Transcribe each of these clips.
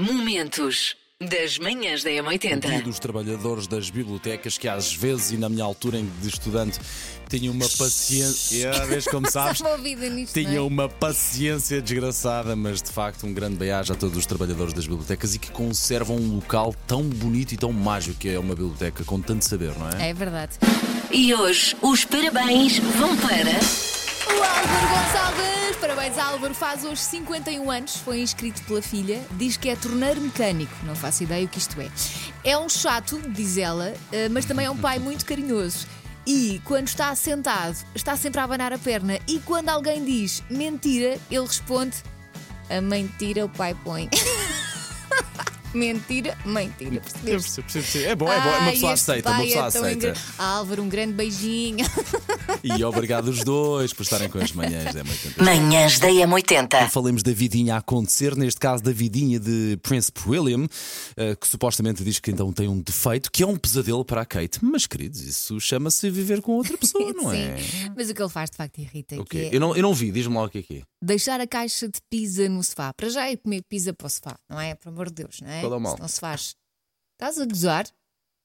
Momentos das manhãs da Dia M80. dos trabalhadores das bibliotecas que às vezes, e na minha altura em- de estudante, tinham uma paciência. É, vês como sabes? Nisto. não é? Tinham uma paciência desgraçada, mas de facto um grande beijo a todos os trabalhadores das bibliotecas e que conservam um local tão bonito e tão mágico que é uma biblioteca, com tanto saber, não é? É verdade. E hoje os parabéns vão para. O Álvaro Gonçalves! Parabéns, Álvaro. Faz hoje 51 anos, foi inscrito pela filha. Diz que é torneiro mecânico. Não faço ideia o que isto é. É um chato, diz ela, eh, mas também é um pai muito carinhoso. E quando está sentado, está sempre a abanar a perna. E quando alguém diz mentira, ele responde: A mentira o pai põe. mentira, mentira. Eu percebo, percebo, percebo. É bom, é bom. Uma pessoa aceita, uma pessoa é tão aceita. engra- Álvaro, um grande beijinho. E obrigado os dois por estarem com as manhãs. É muito Manhãs da M80. Falemos da vidinha a acontecer, neste caso da vidinha de Prince William, eh, que supostamente diz que então tem um defeito, que é um pesadelo para a Kate. Mas, queridos, isso chama-se viver com outra pessoa, não é? Sim, mas o que ele faz de facto irrita, O que quê? é Eu, não, eu não vi, diz-me lá o que é que é. deixar a caixa de pizza no sofá. Para já é comer pizza para o sofá, não é? Por amor de Deus, não é? Qual é o mal? Não se faz. Estás a gozar?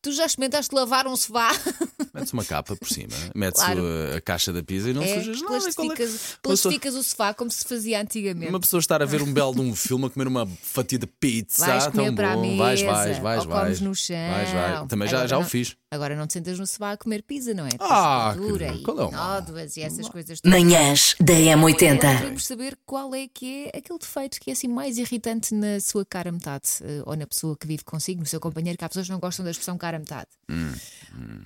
Tu já experimentaste lavar um sofá? Metes uma capa por cima, metes Claro. a, caixa da pizza e não é, sujas nada. É? plastificas, pessoa- plastificas o sofá como se fazia antigamente. Uma pessoa estar a ver um belo de um filme a comer uma fatia de pizza. Vais ah, comer tão para a bom. Vais, vais, mesa, vais, ou vais. comes no chão. Vais, vai. Também já, Agora já o não- fiz. Agora não te sentas no sofá a comer pizza, não é? Ah, querido, e qual é nódoas e essas coisas todas. Manhãs da Hoje M80. Queremos saber qual é que é aquele defeito que é assim mais irritante na sua cara metade eh, ou na pessoa que vive consigo, no seu companheiro, que há pessoas que não gostam da expressão cara metade. Hum,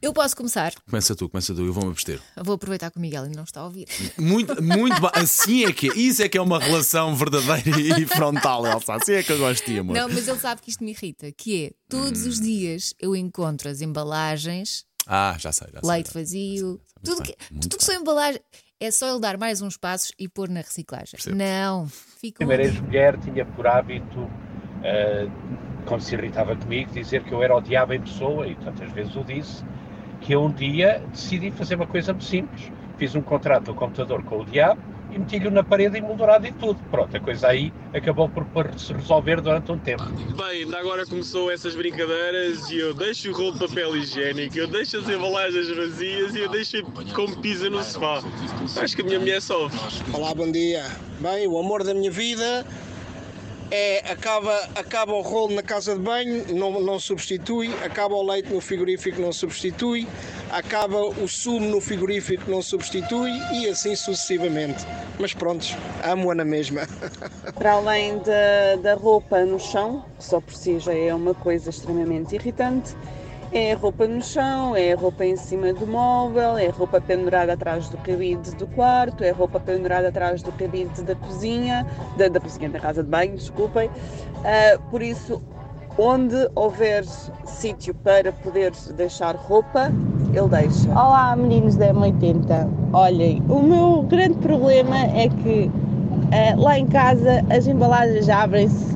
Eu posso começar, Começa tu, começa tu, eu vou-me abster. vou aproveitar que o Miguel ainda não está a ouvir. Muito, muito Assim é que é. Isso é que é uma relação verdadeira e frontal, Elsa. Assim é que eu gosto de amor. Não, mas ele sabe que isto me irrita, que é todos Hum. os dias eu encontro as embalagens, Ah, já sei, já sei. leite já sei. vazio, Muito tudo bem, que, tudo que são embalagens. É só ele dar mais uns passos e pôr na reciclagem. Percebo. Não, fica primeira ex-mulher tinha por hábito, eh, quando se irritava comigo, dizer que eu era o diabo em pessoa, e tantas vezes o disse, que eu um dia decidi fazer uma coisa muito simples. Fiz um contrato no computador com o diabo e meti-lhe na parede emoldurado e tudo. Pronto, a coisa aí acabou por, por se resolver durante um tempo. Bem, ainda agora começou essas brincadeiras e eu deixo o rolo de papel higiênico, eu deixo as embalagens vazias e eu deixo como pisa no sofá. Acho que a minha mulher sofre. Olá, bom dia. Bem, o amor da minha vida é acaba, acaba o rolo na casa de banho, não, não substitui, acaba o leite no frigorífico, não substitui, acaba o sumo no frigorífico, não substitui e assim sucessivamente. Mas prontos, amo-a na mesma. Para além da, da roupa no chão, que só por si já é uma coisa extremamente irritante, é roupa no chão, é roupa em cima do móvel, é roupa pendurada atrás do cabide do quarto, é roupa pendurada atrás do cabide da cozinha, da, da cozinha da casa de banho, desculpem. Ah, por isso, onde houver sítio para poder deixar roupa, ele deixa. Olá, meninos da M80. Olhem, o meu grande problema é que eh, lá em casa as embalagens abrem-se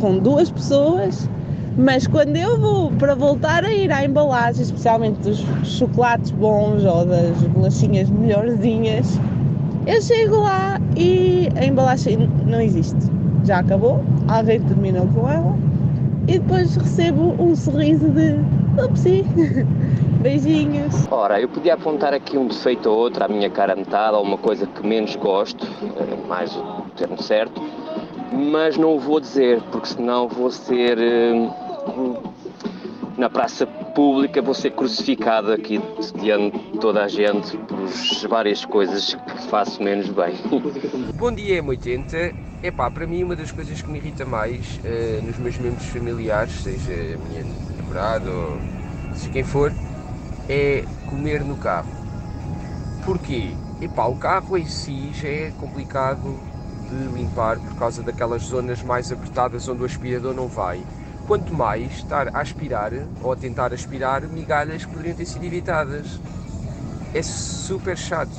com duas pessoas, mas quando eu vou para voltar a ir à embalagem, especialmente dos chocolates bons ou das bolachinhas melhorzinhas, eu chego lá e a embalagem não existe. Já acabou, alguém terminou com ela e depois recebo um sorriso de upsi. Beijinhos. Ora, eu podia apontar aqui um defeito ou outro à minha cara metade, ou uma coisa que menos gosto, é mais o termo certo, mas não o vou dizer, porque senão vou ser. hum, na praça pública, vou ser crucificado aqui diante de toda a gente por várias coisas que faço menos bem. Bom dia, M80. Epá, para mim uma das coisas que me irrita mais eh, nos meus membros familiares, seja a minha namorada ou seja quem for, é comer no carro. Porquê? Epá, o carro em si já é complicado de limpar por causa daquelas zonas mais apertadas onde o aspirador não vai. Quanto mais estar a aspirar ou a tentar aspirar migalhas que poderiam ter sido evitadas. É super chato.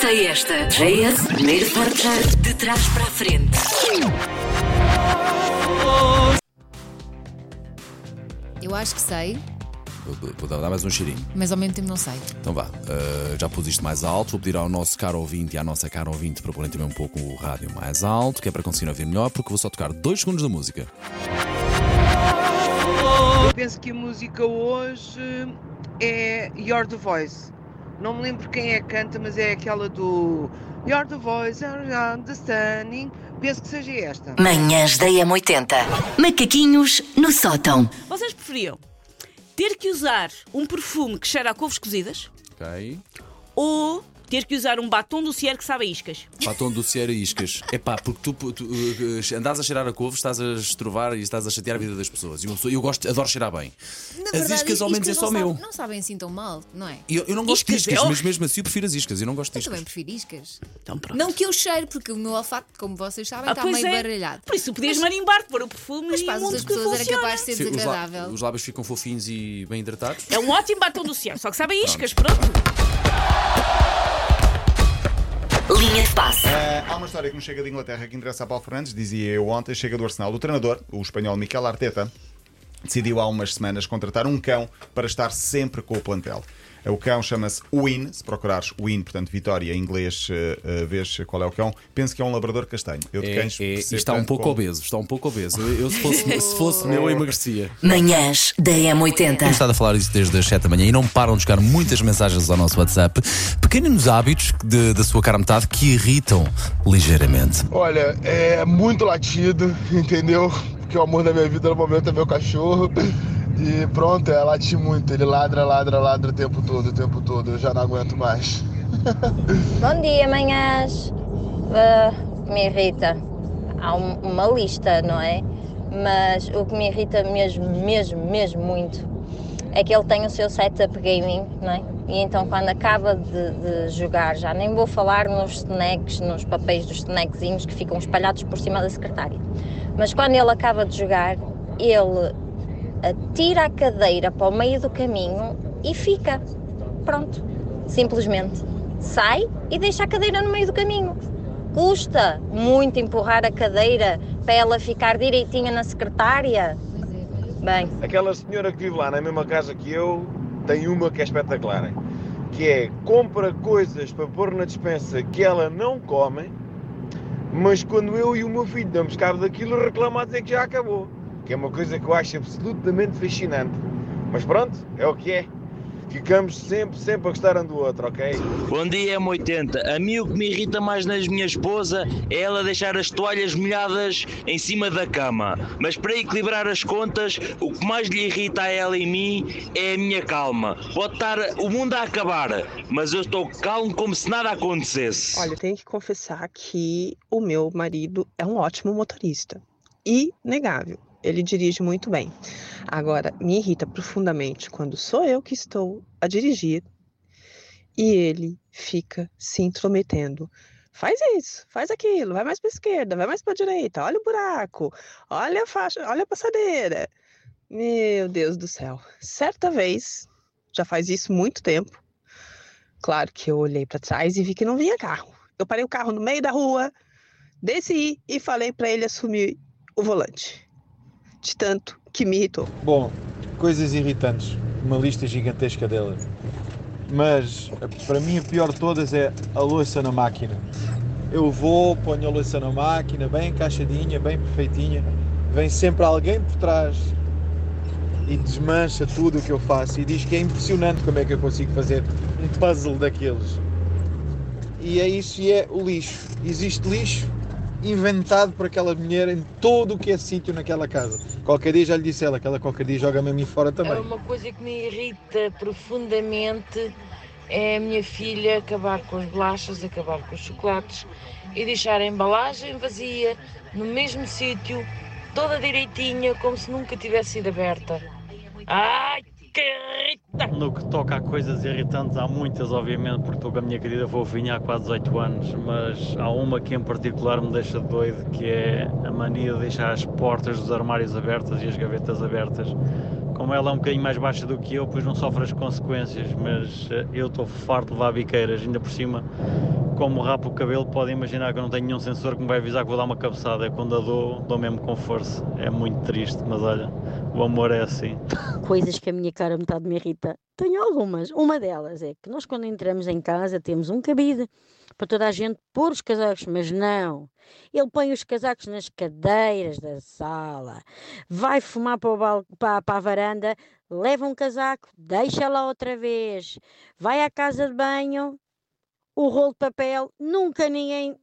Sei esta. JS, primeiro forte de trás para a frente. Eu acho que sei, Vou- Vou dar mais um cheirinho. Mas ao mesmo tempo não sei. Então vá, uh, já pus isto mais alto. Vou pedir ao nosso caro ouvinte e à nossa cara ouvinte para porem também um pouco o rádio mais alto, que é para conseguir ouvir melhor, porque vou só tocar dois segundos da música. Eu penso que a música hoje é You're the Voice. Não me lembro quem é que canta, mas é aquela do You're the Voice, understanding. Penso que seja esta. Manhãs da M80. Macaquinhos no sótão. Vocês preferiam ter que usar um perfume que cheira a couves cozidas Ok. ou ter que usar um batom do Cier que sabe a iscas? Batom do Sierra Iscas. É pá, porque tu, tu uh, andas a cheirar a couve, estás a estrovar e estás a chatear a vida das pessoas. E uma pessoa- eu gosto, adoro cheirar bem. Na As verdade, iscas ao menos é iscas só não meu. não sabem assim tão mal, não é? Eu, eu não gosto de Iscas é iscas, mas mesmo assim eu prefiro as iscas. Eu não gosto de Eu iscas. também prefiro iscas. Então pronto. Não que eu cheire, porque o meu olfato, como vocês sabem, Ah, está meio é. baralhado. Por isso podias marimbar, pôr o perfume Mas e para as pessoas era capaz de ser desagradável. os lábios ficam fofinhos e bem hidratados. É um ótimo batom do Cier, só que sabe a iscas, pronto. Linha de passe. Ah, há uma história que nos chega de Inglaterra que interessa a Paulo Fernandes, dizia eu ontem, chega do Arsenal. O treinador, o espanhol Miquel Arteta, decidiu há umas semanas contratar um cão para estar sempre com o plantel. O cão chama-se Win, se procurares Win, portanto vitória em inglês, eh, vês qual é o cão. Penso que é um labrador castanho. Eu de É, cães é, e está um pouco como- obeso, está um pouco obeso. Eu, se, fosse, se fosse meu, eu emagrecia. Manhãs da Temos M80. estado a falar isso desde as 7 da manhã e não param de chegar muitas mensagens ao nosso WhatsApp. Pequenos hábitos de- da sua cara metade que irritam ligeiramente. Olha, é muito latido, entendeu? Porque o amor da minha vida no momento é meu cachorro. E pronto, é latir muito. Ele ladra, ladra, ladra o tempo todo, o tempo todo. Eu já não aguento mais. Bom dia, manhãs. Que me irrita? Há um- uma lista, não é? Mas o que me irrita mesmo, mesmo, mesmo muito é que ele tem o seu setup gaming, não é? E então quando acaba de, de jogar, já nem vou falar nos snacks, nos papéis dos snackzinhos que ficam espalhados por cima da secretária. Mas quando ele acaba de jogar, ele atira a cadeira para o meio do caminho e fica. Pronto. Simplesmente. Sai e deixa a cadeira no meio do caminho. Custa muito empurrar a cadeira para ela ficar direitinha na secretária. Bem, Aquela senhora que vive lá na mesma casa que eu tem uma que é espetacular, que é compra coisas para pôr na despensa que ela não come, mas quando eu e o meu filho damos cabo daquilo reclama a dizer que já acabou, que é uma coisa que eu acho absolutamente fascinante. Mas pronto, é o que é. Ficamos sempre, sempre a gostar um do outro, ok? Bom dia, M80. A mim o que me irrita mais na minha esposa é ela deixar as toalhas molhadas em cima da cama. Mas para equilibrar as contas, o que mais lhe irrita a ela e mim é a minha calma. Pode estar o mundo a acabar, mas eu estou calmo como se nada acontecesse. Olha, tenho que confessar que o meu marido é um ótimo motorista. Inegável. Ele dirige muito bem. Agora, me irrita profundamente quando sou eu que estou a dirigir e ele fica se intrometendo. Faz isso, faz aquilo, vai mais para esquerda, vai mais para direita, olha o buraco, olha a faixa, olha a passadeira. Meu Deus do céu. Certa vez, já faz isso muito tempo, Claro que eu olhei para trás e vi que não vinha carro. Eu parei o carro no meio da rua, desci e falei para ele assumir o volante. De tanto que me irritou. Bom, coisas irritantes, uma lista gigantesca delas. Mas para mim a pior de todas é a louça na máquina. Eu vou, ponho a louça na máquina, bem encaixadinha, bem perfeitinha. Vem sempre alguém por trás e desmancha tudo o que eu faço e diz que é impressionante como é que eu consigo fazer um puzzle daqueles. E é isso e é o lixo. Existe lixo inventado por aquela mulher em todo o que é sítio naquela casa. Qualquer dia já lhe disse ela que ela qualquer dia joga-me a mim fora É também. uma coisa que me irrita profundamente é a minha filha acabar com as bolachas, acabar com os chocolates e deixar a embalagem vazia no mesmo sítio, toda direitinha, como se nunca tivesse sido aberta. Ai, irrita! No que toca a coisas irritantes, há muitas, obviamente, porque estou com a minha querida fofinha há quase 18 anos, mas há uma que em particular me deixa doido, que é a mania de deixar as portas dos armários abertas e as gavetas abertas. Como ela é um bocadinho mais baixa do que eu, pois não sofre as consequências, mas eh, eu estou farto de levar biqueiras, ainda por cima, como rapo o cabelo, podem imaginar que eu não tenho nenhum sensor que me vai avisar que vou dar uma cabeçada. É quando a dou, dou mesmo com força. É muito triste, mas olha, O amor é assim. coisas que a minha cara metade me irrita. Tenho algumas. Uma delas é que nós, quando entramos em casa, temos um cabide para toda a gente pôr os casacos, mas não. Ele põe os casacos nas cadeiras da sala, vai fumar para, o bal- para- para a varanda, leva um casaco, deixa lá outra vez, vai à casa de banho, o rolo de papel, nunca ninguém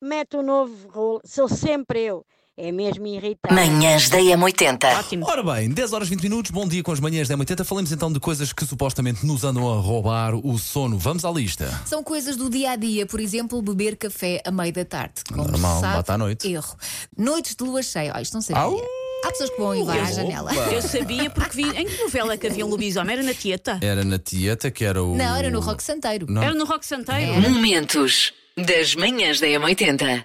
mete o novo rolo, sou sempre eu. É mesmo irritante. Manhãs da M80. Ora bem, 10 horas 20 minutos, bom dia com as manhãs da 80. Falemos então de coisas que supostamente nos andam a roubar o sono. Vamos à lista. São coisas do dia a dia, por exemplo, beber café a meio da tarde. Como Normal, se sabe, bate à noite. Erro. Noites de lua cheia. Oh, isto não sabia. Au! Há pessoas que vão e vai à janela. Eu sabia porque vi. Em que novela que havia um lobisomem? Era na Tieta? Era na Tieta, que era o. Não, era no Rock Santeiro. Não. Era no Rock Santeiro? Momentos das manhãs da M80.